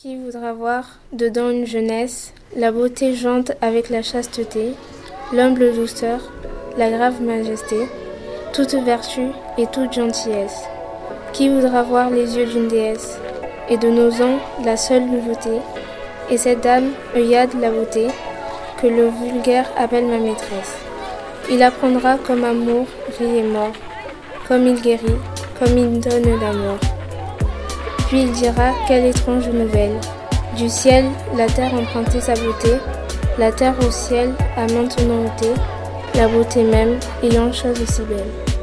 Qui voudra voir dedans une jeunesse, la beauté jante avec la chasteté, l'humble douceur, la grave majesté, toute vertu et toute gentillesse Qui voudra voir les yeux d'une déesse, et de nos ans la seule nouveauté, et cette dame, œillade la beauté, que le vulgaire appelle ma maîtresse. Il apprendra comme amour rit et mort, comme il guérit, comme il donne la mort. Puis il dira quelle étrange nouvelle. Du ciel, la terre empruntait sa beauté, la terre au ciel a maintenant ôté, la beauté même ayant chose si belle.